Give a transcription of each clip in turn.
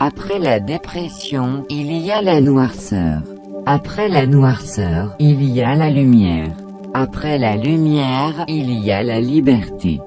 Après la dépression, il y a la noirceur. Après la noirceur, il y a la lumière. Après la lumière, il y a la liberté.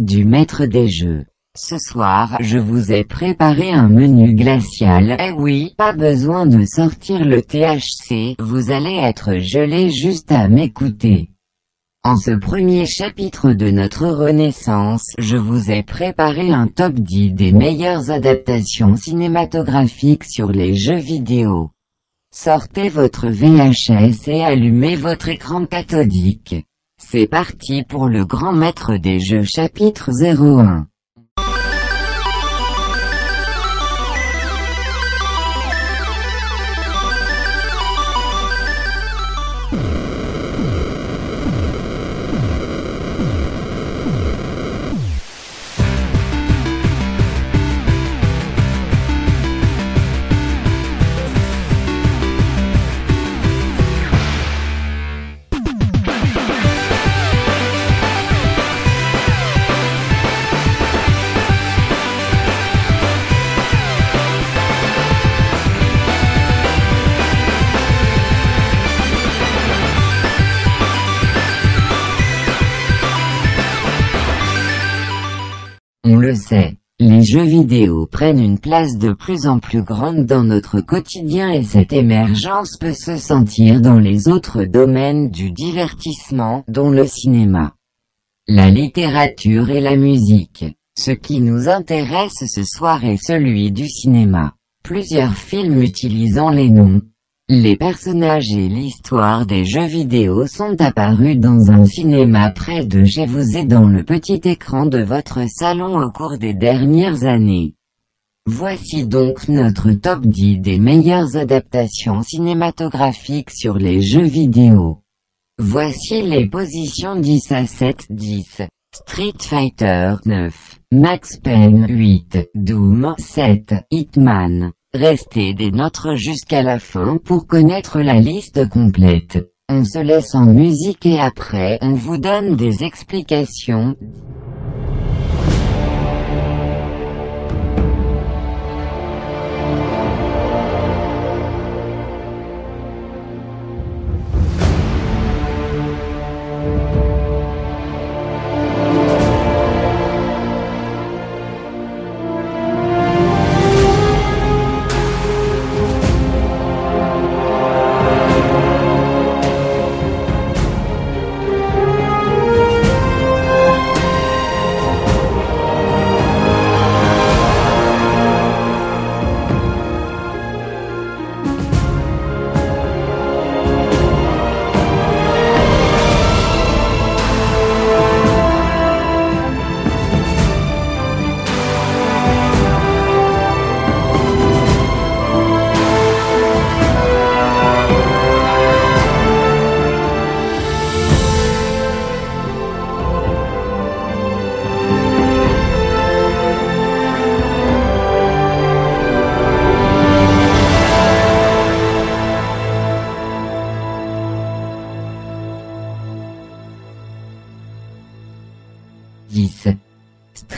Du maître des jeux. Ce soir, je vous ai préparé un menu glacial. Eh oui, pas besoin de sortir le THC, vous allez être gelé juste à m'écouter. En ce premier chapitre de notre renaissance, je vous ai préparé un top 10 des meilleures adaptations cinématographiques sur les jeux vidéo. Sortez votre VHS et allumez votre écran cathodique. C'est parti pour le grand maître des jeux chapitre 01. Les jeux vidéo prennent une place de plus en plus grande dans notre quotidien et cette émergence peut se sentir dans les autres domaines du divertissement, dont le cinéma, la littérature et la musique. Ce qui nous intéresse ce soir est celui du cinéma. Plusieurs films utilisant les noms, les personnages et l'histoire des jeux vidéo sont apparus dans un cinéma près de chez vous et dans le petit écran de votre salon au cours des dernières années. Voici donc notre top 10 des meilleures adaptations cinématographiques sur les jeux vidéo. Voici les positions 10 à 7 10. Street Fighter 9, Max Payne 8, Doom 7, Hitman, Restez des nôtres jusqu'à la fin pour connaître la liste complète. On se laisse en musique et après on vous donne des explications.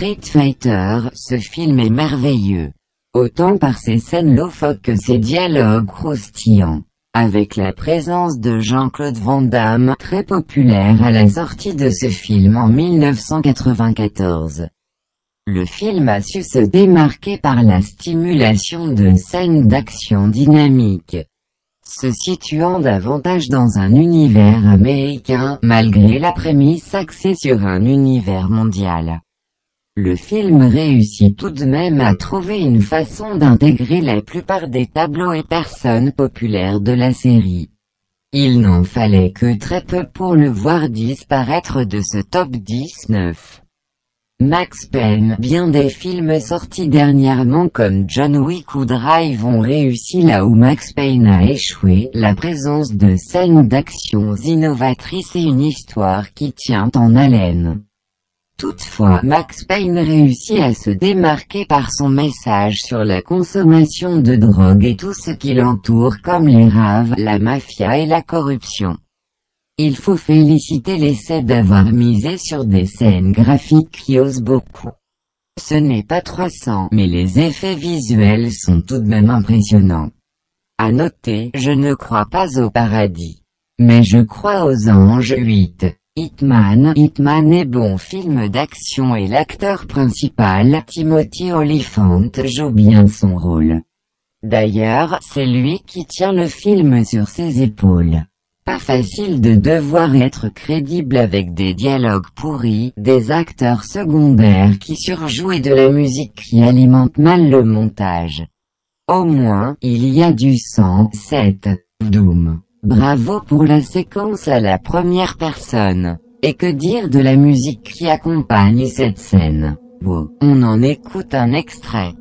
Street Fighter, ce film est merveilleux. Autant par ses scènes loufoques que ses dialogues croustillants. Avec la présence de Jean-Claude Van Damme, très populaire à la sortie de ce film en 1994. Le film a su se démarquer par la stimulation de scènes d'action dynamiques, se situant davantage dans un univers américain, malgré la prémisse axée sur un univers mondial. Le film réussit tout de même à trouver une façon d'intégrer la plupart des tableaux et personnes populaires de la série. Il n'en fallait que très peu pour le voir disparaître de ce top 19. Max Payne Bien des films sortis dernièrement comme John Wick ou Drive ont réussi là où Max Payne a échoué, la présence de scènes d'actions innovatrices et une histoire qui tient en haleine. Toutefois, Max Payne réussit à se démarquer par son message sur la consommation de drogue et tout ce qui l'entoure comme les raves, la mafia et la corruption. Il faut féliciter l'essai d'avoir misé sur des scènes graphiques qui osent beaucoup. Ce n'est pas 300 mais les effets visuels sont tout de même impressionnants. À noter, je ne crois pas au paradis. Mais je crois aux anges 8. Hitman Hitman est bon film d'action et l'acteur principal Timothy Olyphant joue bien son rôle. D'ailleurs, c'est lui qui tient le film sur ses épaules. Pas facile de devoir être crédible avec des dialogues pourris, des acteurs secondaires qui surjouent et de la musique qui alimente mal le montage. Au moins, il y a du sang. 7. Doom. Bravo pour la séquence à la première personne. Et que dire de la musique qui accompagne cette scène? Bon, on en écoute un extrait.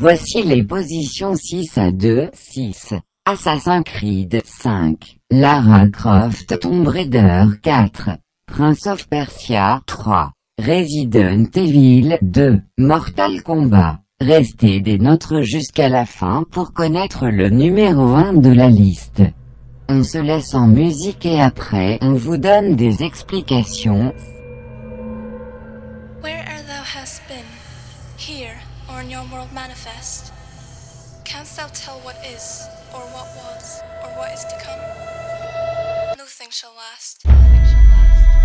Voici les positions 6 à 2, 6. Assassin's Creed 5, Lara Croft Tomb Raider 4, Prince of Persia 3, Resident Evil 2, Mortal Kombat. Restez des nôtres jusqu'à la fin pour connaître le numéro 1 de la liste. On se laisse en musique et après on vous donne des explications. Here or in your world manifest, canst thou tell what is, or what was, or what is to come? Nothing shall last. Nothing shall last.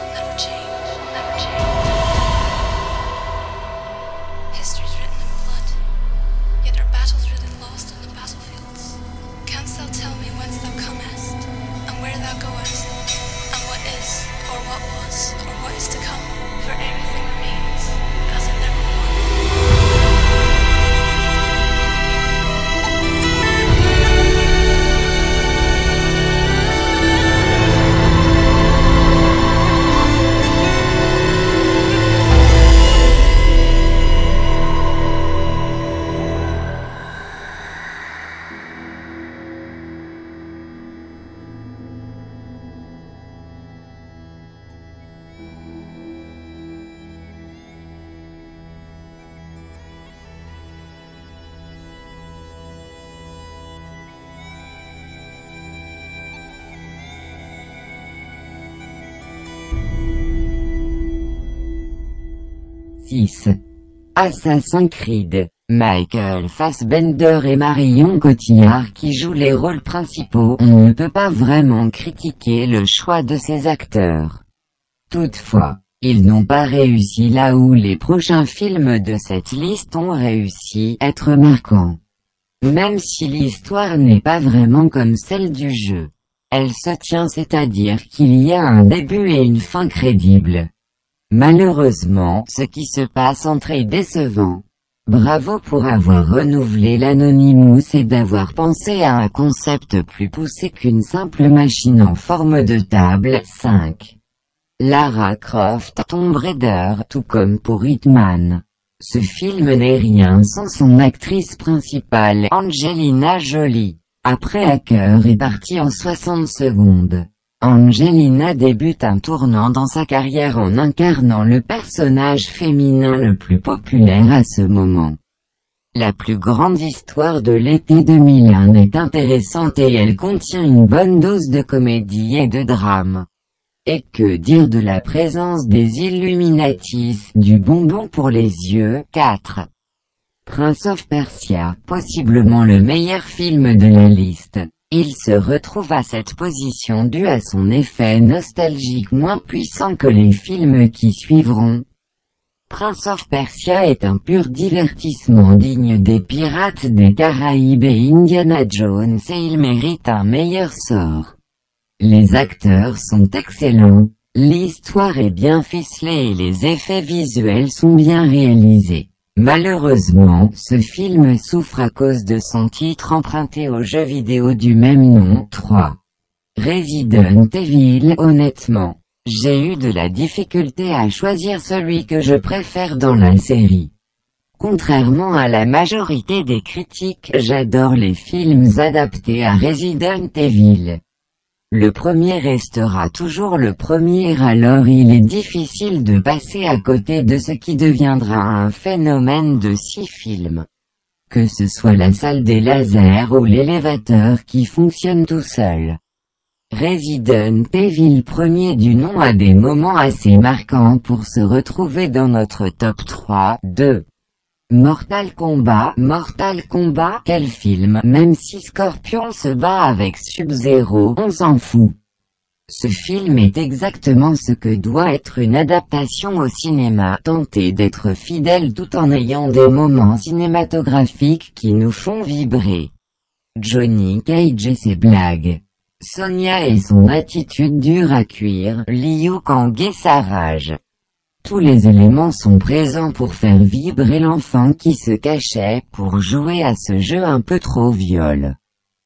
never change, never change. Assassin's Creed. Michael Fassbender et Marion Cotillard qui jouent les rôles principaux. On ne peut pas vraiment critiquer le choix de ces acteurs. Toutefois, ils n'ont pas réussi là où les prochains films de cette liste ont réussi à être marquants. Même si l'histoire n'est pas vraiment comme celle du jeu. Elle se tient c'est-à-dire qu'il y a un début et une fin crédibles. Malheureusement, ce qui se passe entre est décevant. Bravo pour avoir renouvelé l'Anonymous et d'avoir pensé à un concept plus poussé qu'une simple machine en forme de table. 5. Lara Croft Tomb Raider tout comme pour Hitman. Ce film n'est rien sans son actrice principale Angelina Jolie. Après Hacker est parti en 60 secondes. Angelina débute un tournant dans sa carrière en incarnant le personnage féminin le plus populaire à ce moment. La plus grande histoire de l'été 2001 est intéressante et elle contient une bonne dose de comédie et de drame. Et que dire de la présence des Illuminatis, du bonbon pour les yeux, 4. Prince of Persia, possiblement le meilleur film de la liste. Il se retrouve à cette position due à son effet nostalgique moins puissant que les films qui suivront. Prince of Persia est un pur divertissement digne des Pirates des Caraïbes et Indiana Jones et il mérite un meilleur sort. Les acteurs sont excellents, l'histoire est bien ficelée et les effets visuels sont bien réalisés. Malheureusement, ce film souffre à cause de son titre emprunté au jeu vidéo du même nom. 3. Resident Evil Honnêtement, j'ai eu de la difficulté à choisir celui que je préfère dans la série. Contrairement à la majorité des critiques, j'adore les films adaptés à Resident Evil. Le premier restera toujours le premier alors il est difficile de passer à côté de ce qui deviendra un phénomène de six films. Que ce soit la salle des lasers ou l'élévateur qui fonctionne tout seul. Resident Evil premier du nom a des moments assez marquants pour se retrouver dans notre top 3. 2. Mortal Kombat, Mortal Kombat, quel film? Même si Scorpion se bat avec Sub-Zero, on s'en fout. Ce film est exactement ce que doit être une adaptation au cinéma, tenter d'être fidèle tout en ayant des moments cinématographiques qui nous font vibrer. Johnny Cage et ses blagues. Sonia et son attitude dure à cuire, Liu Kang et sa rage. Tous les éléments sont présents pour faire vibrer l'enfant qui se cachait pour jouer à ce jeu un peu trop viol.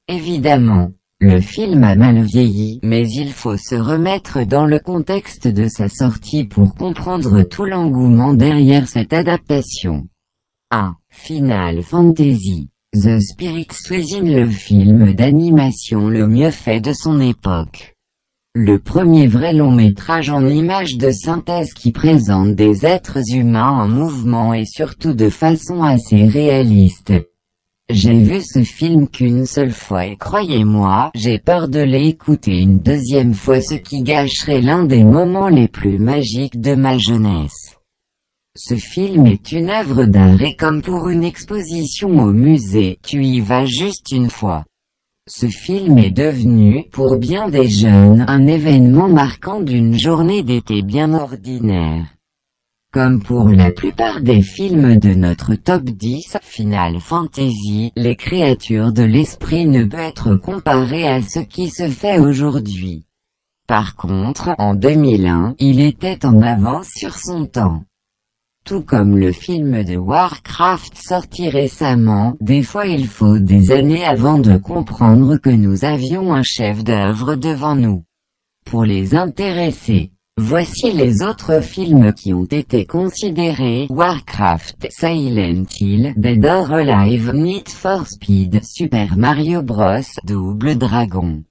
Évidemment, le film a mal vieilli, mais il faut se remettre dans le contexte de sa sortie pour comprendre tout l'engouement derrière cette adaptation. 1. Final Fantasy The Spirit Within le film d'animation le mieux fait de son époque. Le premier vrai long métrage en images de synthèse qui présente des êtres humains en mouvement et surtout de façon assez réaliste. J'ai vu ce film qu'une seule fois et croyez-moi, j'ai peur de l'écouter une deuxième fois ce qui gâcherait l'un des moments les plus magiques de ma jeunesse. Ce film est une œuvre d'art et comme pour une exposition au musée, tu y vas juste une fois. Ce film est devenu, pour bien des jeunes, un événement marquant d'une journée d'été bien ordinaire. Comme pour la plupart des films de notre top 10 Final Fantasy, les créatures de l'esprit ne peuvent être comparées à ce qui se fait aujourd'hui. Par contre, en 2001, il était en avance sur son temps. Tout comme le film de Warcraft sorti récemment, des fois il faut des années avant de comprendre que nous avions un chef d'œuvre devant nous. Pour les intéressés, Voici les autres films qui ont été considérés Warcraft, Silent Hill, Dead or Alive, Need for Speed, Super Mario Bros, Double Dragon.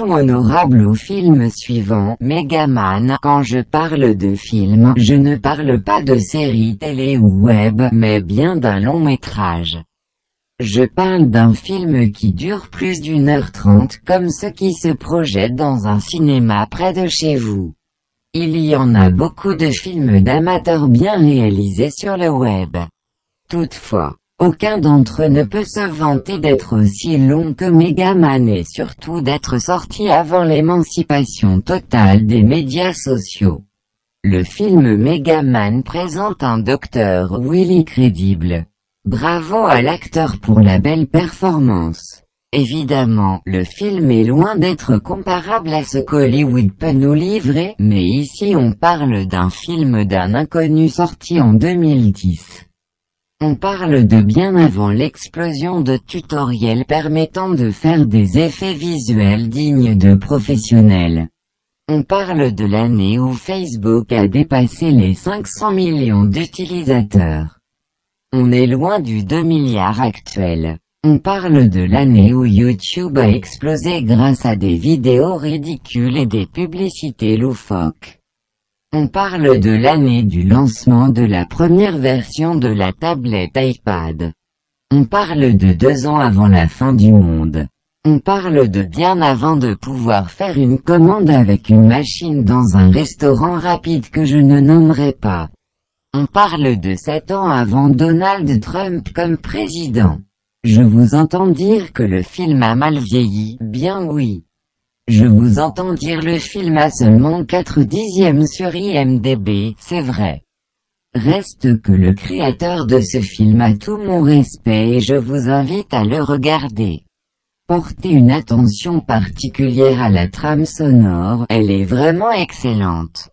Honorable au film suivant, Megaman. Quand je parle de film, je ne parle pas de série télé ou web, mais bien d'un long métrage. Je parle d'un film qui dure plus d'une heure trente comme ce qui se projette dans un cinéma près de chez vous. Il y en a beaucoup de films d'amateurs bien réalisés sur le web. Toutefois, aucun d'entre eux ne peut se vanter d'être aussi long que Megaman et surtout d'être sorti avant l'émancipation totale des médias sociaux. Le film Megaman présente un docteur Willy crédible. Bravo à l'acteur pour la belle performance. Évidemment, le film est loin d'être comparable à ce qu'Hollywood peut nous livrer, mais ici on parle d'un film d'un inconnu sorti en 2010. On parle de bien avant l'explosion de tutoriels permettant de faire des effets visuels dignes de professionnels. On parle de l'année où Facebook a dépassé les 500 millions d'utilisateurs. On est loin du 2 milliards actuel. On parle de l'année où YouTube a explosé grâce à des vidéos ridicules et des publicités loufoques. On parle de l'année du lancement de la première version de la tablette iPad. On parle de deux ans avant la fin du monde. On parle de bien avant de pouvoir faire une commande avec une machine dans un restaurant rapide que je ne nommerai pas. On parle de sept ans avant Donald Trump comme président. Je vous entends dire que le film a mal vieilli, bien oui. Je vous entends dire le film a seulement 4 dixièmes sur IMDB, c'est vrai. Reste que le créateur de ce film a tout mon respect et je vous invite à le regarder. Portez une attention particulière à la trame sonore, elle est vraiment excellente.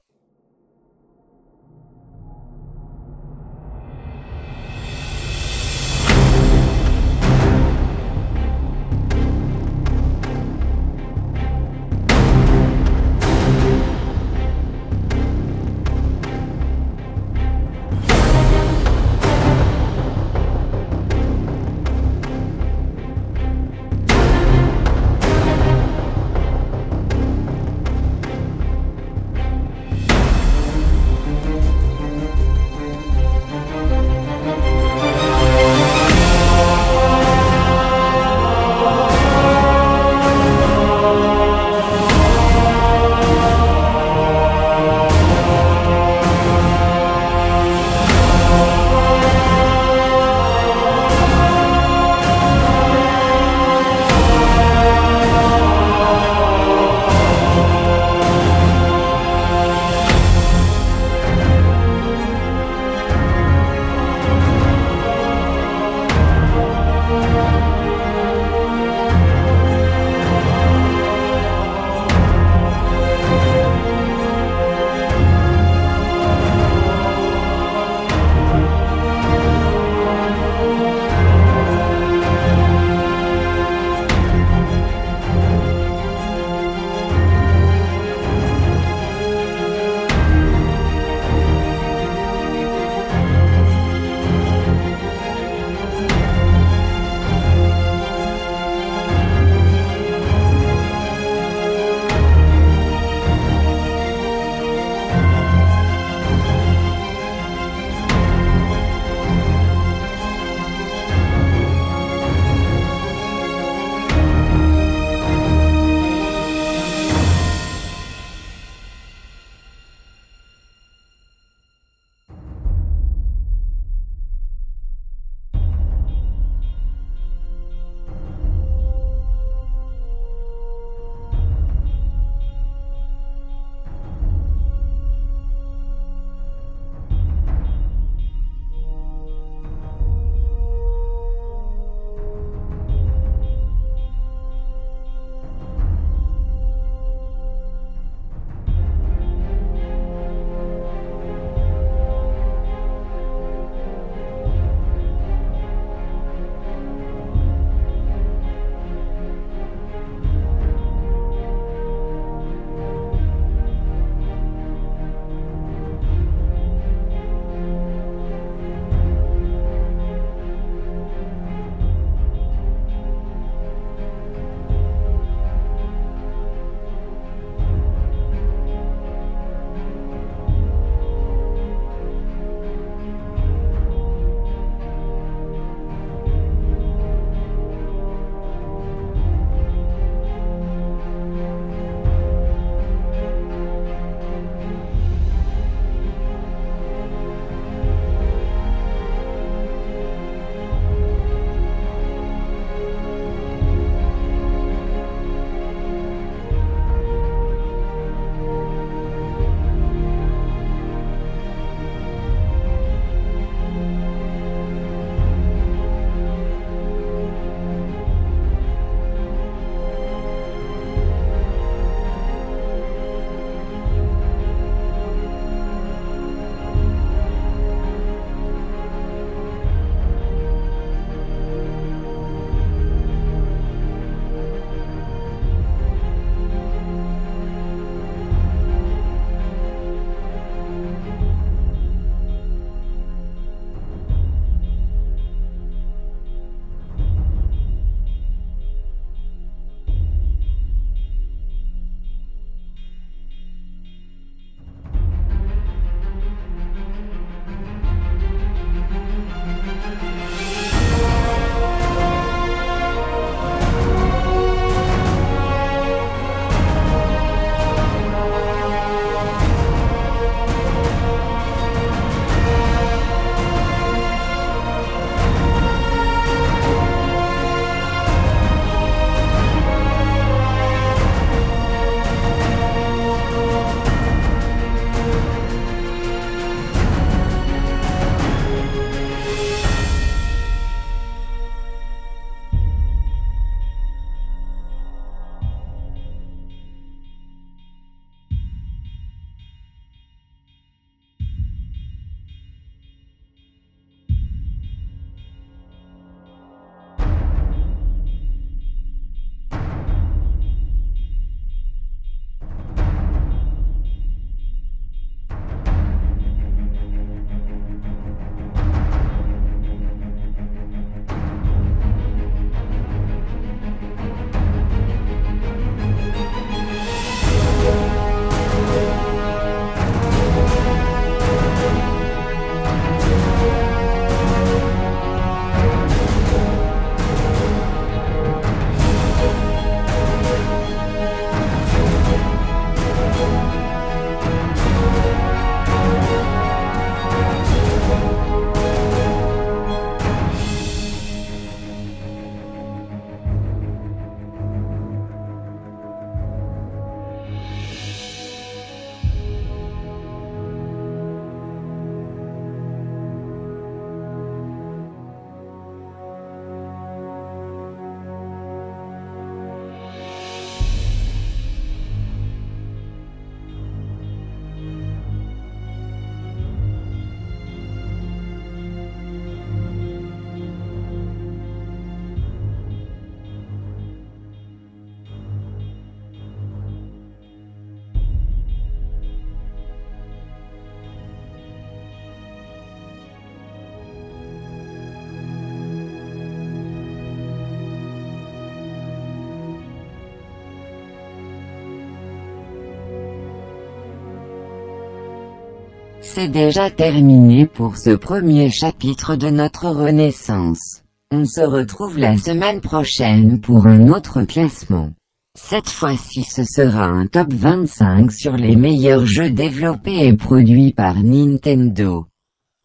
C'est déjà terminé pour ce premier chapitre de notre renaissance. On se retrouve la semaine prochaine pour un autre classement. Cette fois-ci ce sera un top 25 sur les meilleurs jeux développés et produits par Nintendo.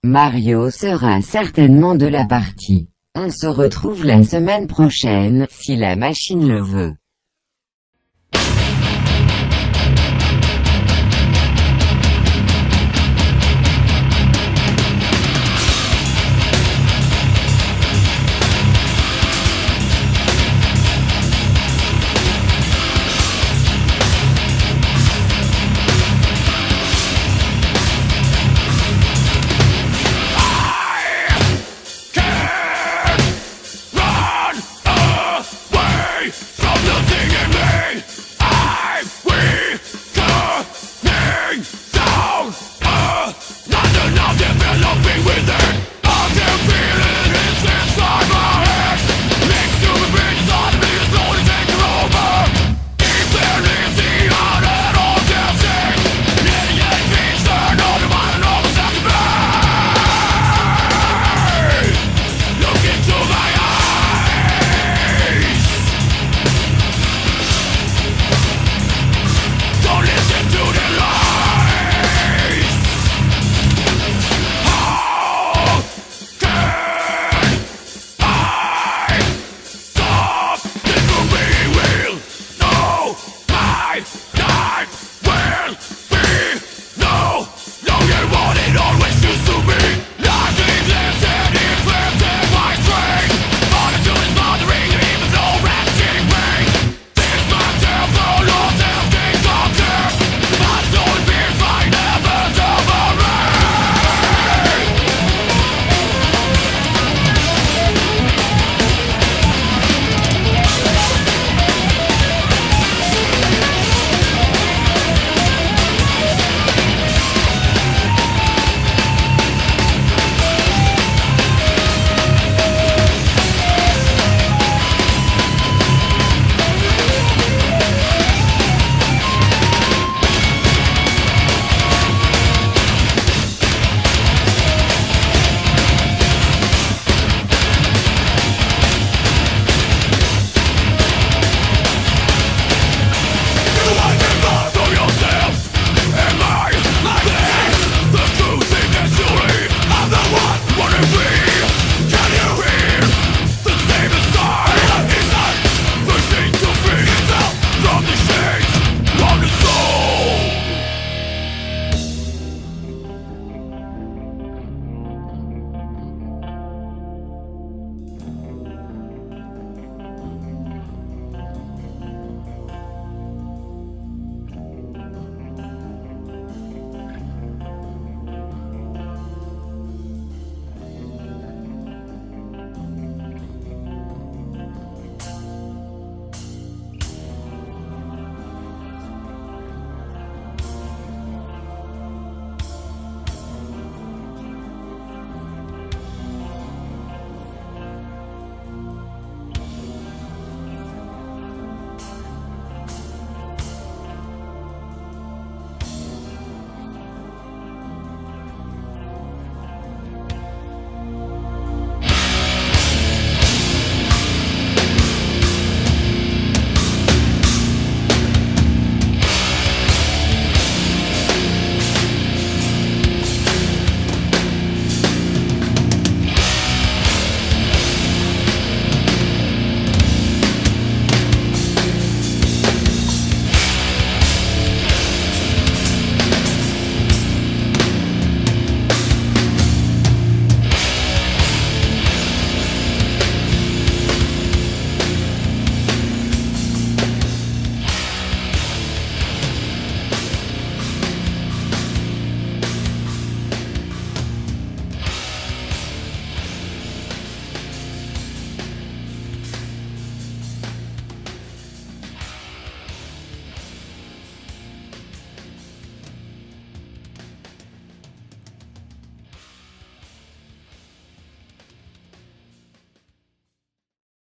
Mario sera certainement de la partie. On se retrouve la semaine prochaine si la machine le veut.